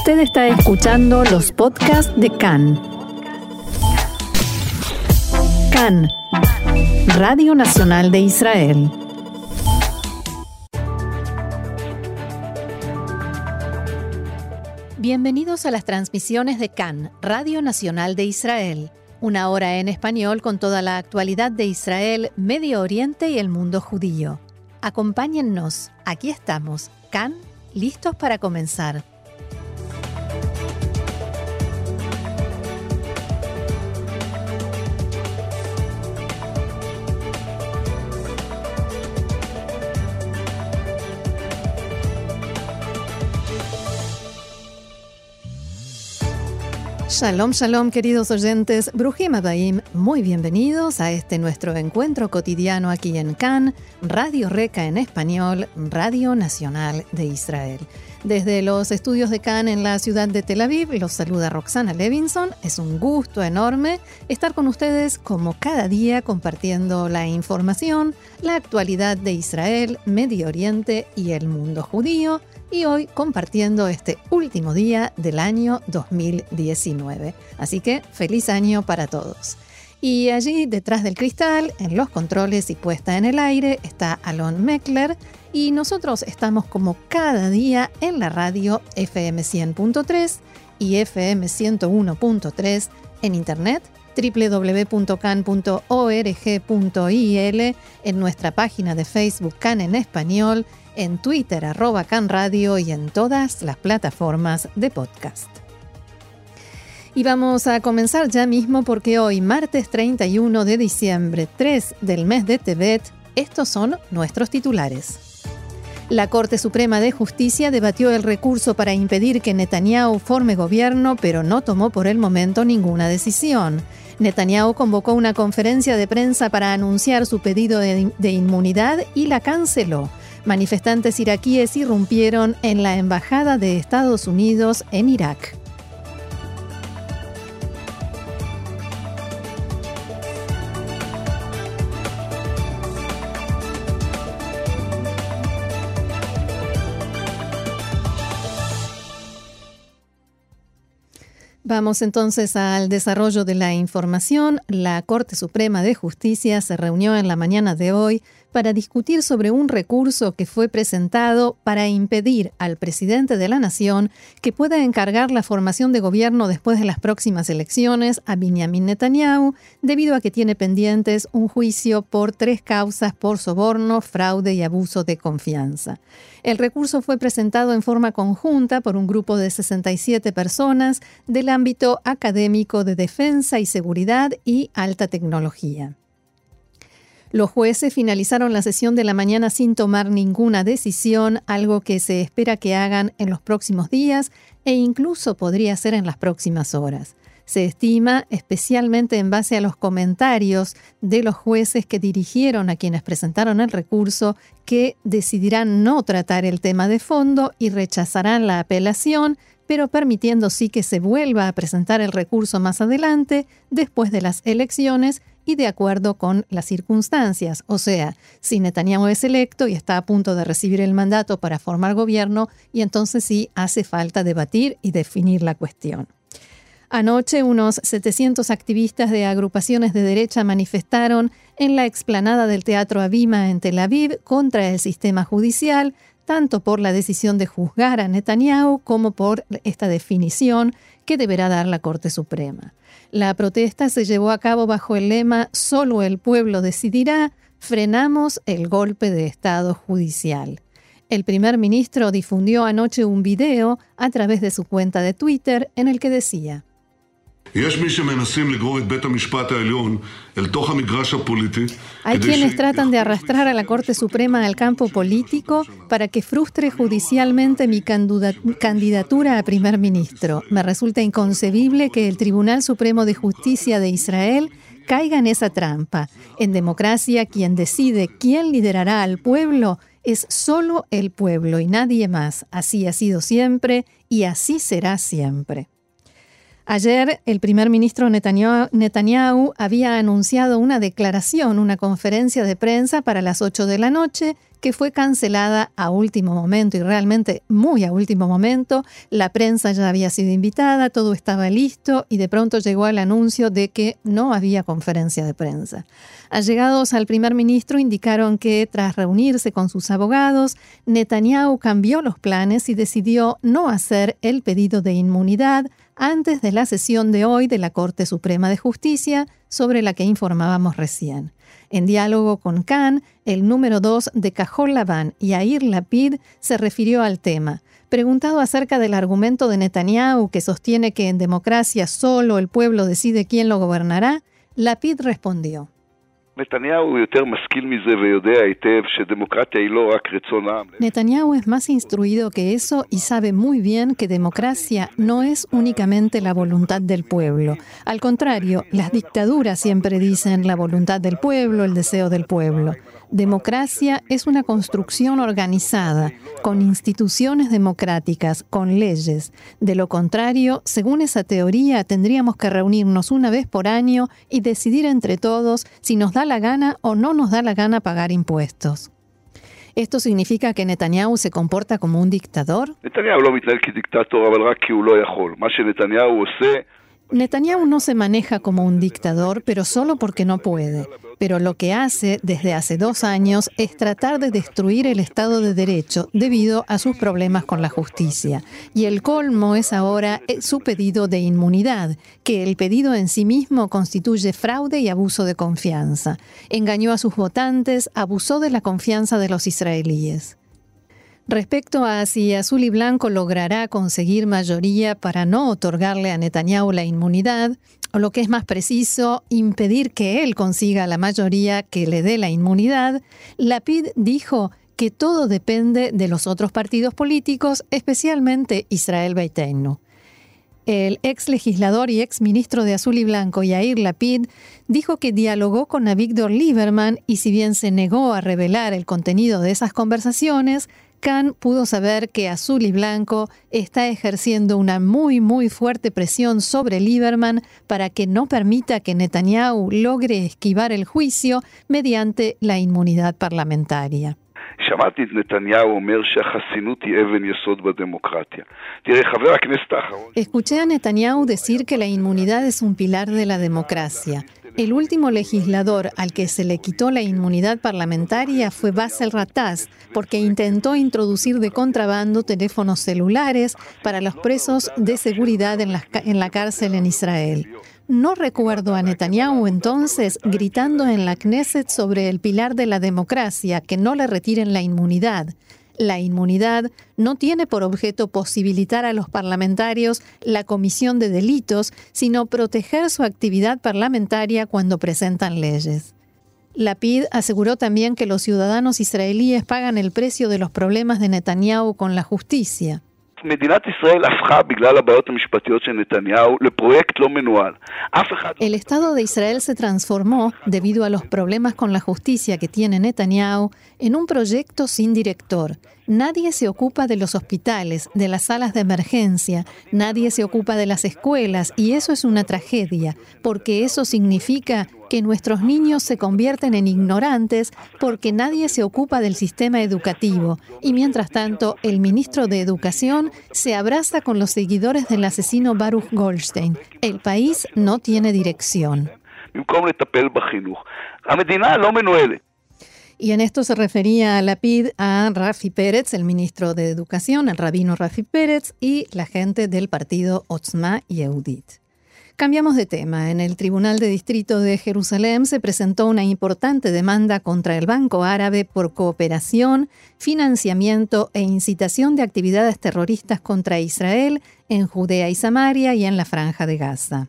Usted está escuchando los podcasts de CAN. CAN, Radio Nacional de Israel. Bienvenidos a las transmisiones de CAN, Radio Nacional de Israel. Una hora en español con toda la actualidad de Israel, Medio Oriente y el mundo judío. Acompáñennos, aquí estamos, CAN, listos para comenzar. Shalom, shalom, queridos oyentes. Brujim Abaim, muy bienvenidos a este nuestro encuentro cotidiano aquí en Cannes, Radio Reca en español, Radio Nacional de Israel. Desde los estudios de Cannes en la ciudad de Tel Aviv, los saluda Roxana Levinson. Es un gusto enorme estar con ustedes como cada día compartiendo la información, la actualidad de Israel, Medio Oriente y el mundo judío y hoy compartiendo este último día del año 2019. Así que feliz año para todos. Y allí detrás del cristal, en los controles y puesta en el aire, está Alon Meckler y nosotros estamos como cada día en la radio FM 100.3 y FM 101.3 en internet www.can.org.il, en nuestra página de Facebook Can en español en Twitter arroba Can Radio y en todas las plataformas de podcast. Y vamos a comenzar ya mismo porque hoy, martes 31 de diciembre, 3 del mes de Tebet, estos son nuestros titulares. La Corte Suprema de Justicia debatió el recurso para impedir que Netanyahu forme gobierno, pero no tomó por el momento ninguna decisión. Netanyahu convocó una conferencia de prensa para anunciar su pedido de, inmunidad y la canceló. Manifestantes iraquíes irrumpieron en la Embajada de Estados Unidos en Irak. Vamos entonces al desarrollo de la información. La Corte Suprema de Justicia se reunió en la mañana de hoy para discutir sobre un recurso que fue presentado para impedir al presidente de la Nación que pueda encargar la formación de gobierno después de las próximas elecciones a Benjamin Netanyahu, debido a que tiene pendientes un juicio por tres causas por soborno, fraude y abuso de confianza. El recurso fue presentado en forma conjunta por un grupo de 67 personas del ámbito académico de defensa y seguridad y alta tecnología. Los jueces finalizaron la sesión de la mañana sin tomar ninguna decisión, algo que se espera que hagan en los próximos días e incluso podría ser en las próximas horas. Se estima, especialmente en base a los comentarios de los jueces que dirigieron a quienes presentaron el recurso, que decidirán no tratar el tema de fondo y rechazarán la apelación, pero permitiendo sí que se vuelva a presentar el recurso más adelante, después de las elecciones, y de acuerdo con las circunstancias. O sea, si Netanyahu es electo y está a punto de recibir el mandato para formar gobierno, y entonces sí hace falta debatir y definir la cuestión. Anoche unos 700 activistas de agrupaciones de derecha manifestaron en la explanada del Teatro Abima en Tel Aviv contra el sistema judicial, tanto por la decisión de juzgar a Netanyahu como por esta definición que deberá dar la Corte Suprema. La protesta se llevó a cabo bajo el lema Solo el pueblo decidirá, frenamos el golpe de Estado judicial. El primer ministro difundió anoche un video a través de su cuenta de Twitter en el que decía, hay quienes tratan de arrastrar a la Corte Suprema al campo político para que frustre judicialmente mi candidatura a primer ministro. Me resulta inconcebible que el Tribunal Supremo de Justicia de Israel caiga en esa trampa. En democracia, quien decide quién liderará al pueblo es solo el pueblo y nadie más. Así ha sido siempre y así será siempre. Ayer el primer ministro Netanyahu, había anunciado una declaración, una conferencia de prensa para las 8 de la noche, que fue cancelada a último momento y realmente muy a último momento. La prensa ya había sido invitada, todo estaba listo y de pronto llegó el anuncio de que no había conferencia de prensa. Allegados al primer ministro indicaron que tras reunirse con sus abogados, Netanyahu cambió los planes y decidió no hacer el pedido de inmunidad antes de la sesión de hoy de la Corte Suprema de Justicia sobre la que informábamos recién. En diálogo con Khan, el número 2 de Cajol Laván, Yair Lapid, se refirió al tema. Preguntado acerca del argumento de Netanyahu que sostiene que en democracia solo el pueblo decide quién lo gobernará, Lapid respondió. Netanyahu es más instruido que eso y sabe muy bien que democracia no es únicamente la voluntad del pueblo. Al contrario, las dictaduras siempre dicen la voluntad del pueblo, el deseo del pueblo. Democracia es una construcción organizada, con instituciones democráticas, con leyes. De lo contrario, según esa teoría, tendríamos que reunirnos una vez por año y decidir entre todos si nos da la gana o no nos da la gana pagar impuestos. ¿Esto significa que Netanyahu se comporta como un dictador? Netanyahu no se maneja como un dictador, pero solo porque no puede. Pero lo que hace desde hace dos años es tratar de destruir el Estado de Derecho debido a sus problemas con la justicia. Y el colmo es ahora eh, su pedido de inmunidad, que el pedido en sí mismo constituye fraude y abuso de confianza. Engañó a sus votantes, abusó de la confianza de los israelíes. Respecto a si Azul y Blanco logrará conseguir mayoría para no otorgarle a Netanyahu la inmunidad, o lo que es más preciso, impedir que él consiga la mayoría que le dé la inmunidad, Lapid dijo que todo depende de los otros partidos políticos, especialmente Israel Beiteinu. El ex legislador y ex ministro de Azul y Blanco, Yair Lapid, dijo que dialogó con Avigdor Lieberman y si bien se negó a revelar el contenido de esas conversaciones, Khan pudo saber que Azul y Blanco está ejerciendo una muy muy fuerte presión sobre Lieberman para que no permita que Netanyahu logre esquivar el juicio mediante la inmunidad parlamentaria. Escuché a Netanyahu decir que la inmunidad es un pilar de la democracia. El último legislador al que se le quitó la inmunidad parlamentaria fue Basel Rataz, porque intentó introducir de contrabando teléfonos celulares para los presos de seguridad en la, en la cárcel en Israel. No recuerdo a Netanyahu entonces gritando en la Knesset sobre el pilar de la democracia que no le retiren la inmunidad. La inmunidad no tiene por objeto posibilitar a los parlamentarios la comisión de delitos, sino proteger su actividad parlamentaria cuando presentan leyes. La PID aseguró también que los ciudadanos israelíes pagan el precio de los problemas de Netanyahu con la justicia. El Estado de Israel se transformó, debido a los problemas con la justicia que tiene Netanyahu, en un proyecto sin director. Nadie se ocupa de los hospitales, de las salas de emergencia, nadie se ocupa de las escuelas y eso es una tragedia, porque eso significa que nuestros niños se convierten en ignorantes porque nadie se ocupa del sistema educativo y mientras tanto el ministro de Educación se abraza con los seguidores del asesino Baruch Goldstein. El país no tiene dirección. Y en esto se refería a la PID a Rafi Pérez, el ministro de Educación, el rabino Rafi Pérez y la gente del partido Otzma Yehudit. Cambiamos de tema. En el Tribunal de Distrito de Jerusalén se presentó una importante demanda contra el Banco Árabe por cooperación, financiamiento e incitación de actividades terroristas contra Israel en Judea y Samaria y en la Franja de Gaza.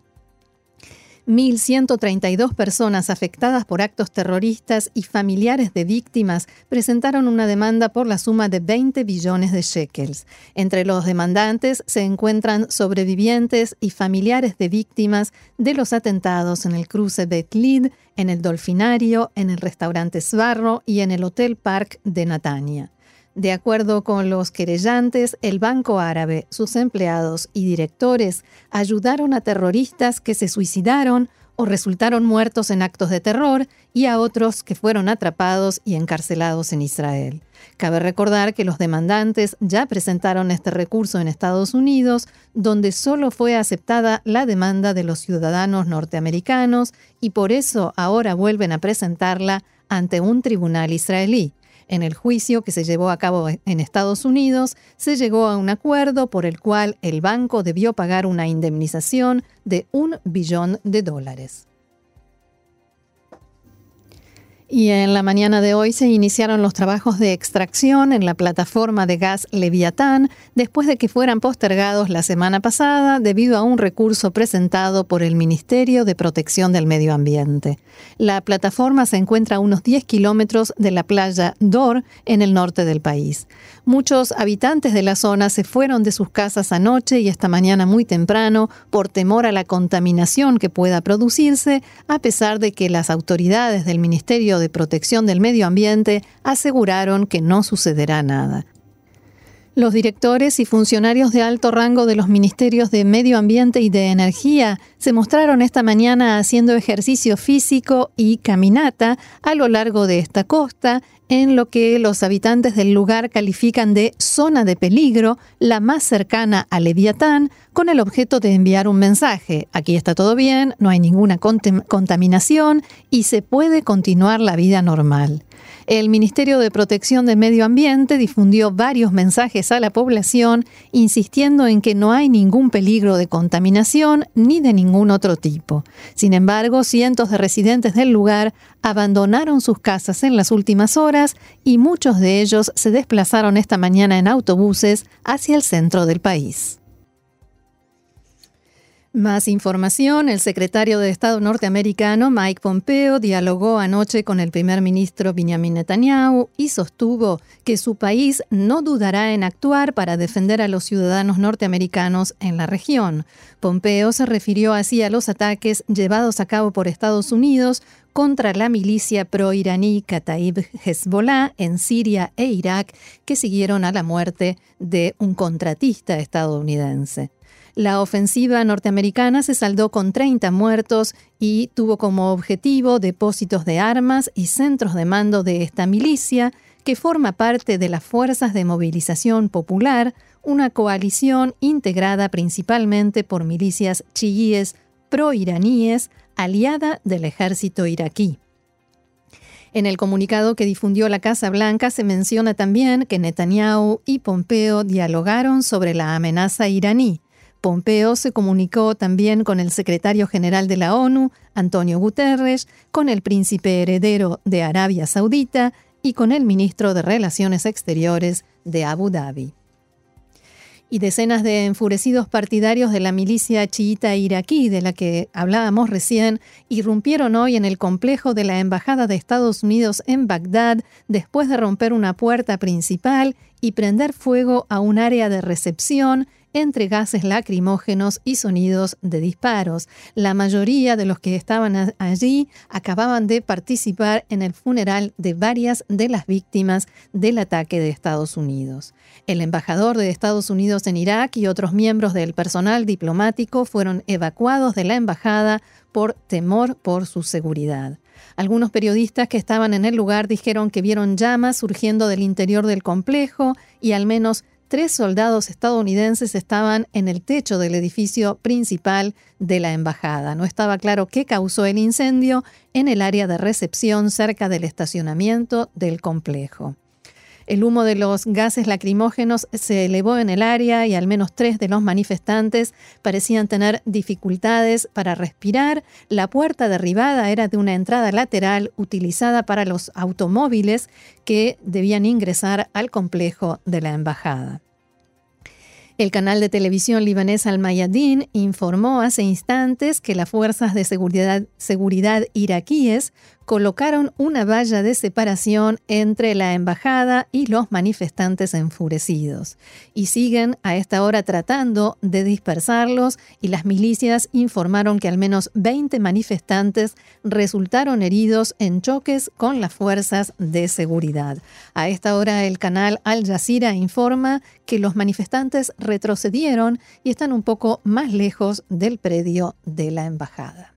1.132 personas afectadas por actos terroristas y familiares de víctimas presentaron una demanda por la suma de 20 billones de shekels. Entre los demandantes se encuentran sobrevivientes y familiares de víctimas de los atentados en el cruce Betlid, en el Dolfinario, en el restaurante Svarro y en el Hotel Park de Natania. De acuerdo con los querellantes, el Banco Árabe, sus empleados y directores ayudaron a terroristas que se suicidaron o resultaron muertos en actos de terror y a otros que fueron atrapados y encarcelados en Israel. Cabe recordar que los demandantes ya presentaron este recurso en Estados Unidos, donde solo fue aceptada la demanda de los ciudadanos norteamericanos y por eso ahora vuelven a presentarla ante un tribunal israelí. En el juicio que se llevó a cabo en Estados Unidos, se llegó a un acuerdo por el cual el banco debió pagar una indemnización de un billón de dólares. Y en la mañana de hoy se iniciaron los trabajos de extracción en la plataforma de gas Leviatán después de que fueran postergados la semana pasada debido a un recurso presentado por el Ministerio de Protección del Medio Ambiente. La plataforma se encuentra a unos 10 kilómetros de la playa Dor en el norte del país. Muchos habitantes de la zona se fueron de sus casas anoche y esta mañana muy temprano por temor a la contaminación que pueda producirse, a pesar de que las autoridades del Ministerio de Protección del Medio Ambiente aseguraron que no sucederá nada. Los directores y funcionarios de alto rango de los ministerios de Medio Ambiente y de Energía se mostraron esta mañana haciendo ejercicio físico y caminata a lo largo de esta costa, en lo que los habitantes del lugar califican de zona de peligro, la más cercana a Leviatán, con el objeto de enviar un mensaje. Aquí está todo bien, no hay ninguna contaminación y se puede continuar la vida normal. El Ministerio de Protección del Medio Ambiente difundió varios mensajes a la población insistiendo en que no hay ningún peligro de contaminación ni de ningún otro tipo. Sin embargo, cientos de residentes del lugar abandonaron sus casas en las últimas horas y muchos de ellos se desplazaron esta mañana en autobuses hacia el centro del país. Más información, el secretario de Estado norteamericano Mike Pompeo dialogó anoche con el primer ministro Benjamin Netanyahu y sostuvo que su país no dudará en actuar para defender a los ciudadanos norteamericanos en la región. Pompeo se refirió así a los ataques llevados a cabo por Estados Unidos contra la milicia pro-iraní Kataib Hezbollah en Siria e Irak, que siguieron a la muerte de un contratista estadounidense. La ofensiva norteamericana se saldó con 30 muertos y tuvo como objetivo depósitos de armas y centros de mando de esta milicia, que forma parte de las Fuerzas de Movilización Popular, una coalición integrada principalmente por milicias chiíes pro-iraníes, aliada del ejército iraquí. En el comunicado que difundió la Casa Blanca se menciona también que Netanyahu y Pompeo dialogaron sobre la amenaza iraní. Pompeo se comunicó también con el secretario general de la ONU, Antonio Guterres, con el príncipe heredero de Arabia Saudita y con el ministro de Relaciones Exteriores de Abu Dhabi. Y decenas de enfurecidos partidarios de la milicia chiita iraquí, de la que hablábamos recién, irrumpieron hoy en el complejo de la Embajada de Estados Unidos en Bagdad después de romper una puerta principal y prender fuego a un área de recepción entre gases lacrimógenos y sonidos de disparos. La mayoría de los que estaban allí acababan de participar en el funeral de varias de las víctimas del ataque de Estados Unidos. El embajador de Estados Unidos en Irak y otros miembros del personal diplomático fueron evacuados de la embajada por temor por su seguridad. Algunos periodistas que estaban en el lugar dijeron que vieron llamas surgiendo del interior del complejo y al menos tres soldados estadounidenses estaban en el techo del edificio principal de la embajada. No estaba claro qué causó el incendio en el área de recepción cerca del estacionamiento del complejo. El humo de los gases lacrimógenos se elevó en el área y al menos tres de los manifestantes parecían tener dificultades para respirar. La puerta derribada era de una entrada lateral utilizada para los automóviles que debían ingresar al complejo de la embajada. El canal de televisión libanés Al Mayadin informó hace instantes que las fuerzas de seguridad, seguridad iraquíes colocaron una valla de separación entre la embajada y los manifestantes enfurecidos. Y siguen a esta hora tratando de dispersarlos y las milicias informaron que al menos 20 manifestantes resultaron heridos en choques con las fuerzas de seguridad. A esta hora el canal Al Jazeera informa que los manifestantes retrocedieron y están un poco más lejos del predio de la embajada.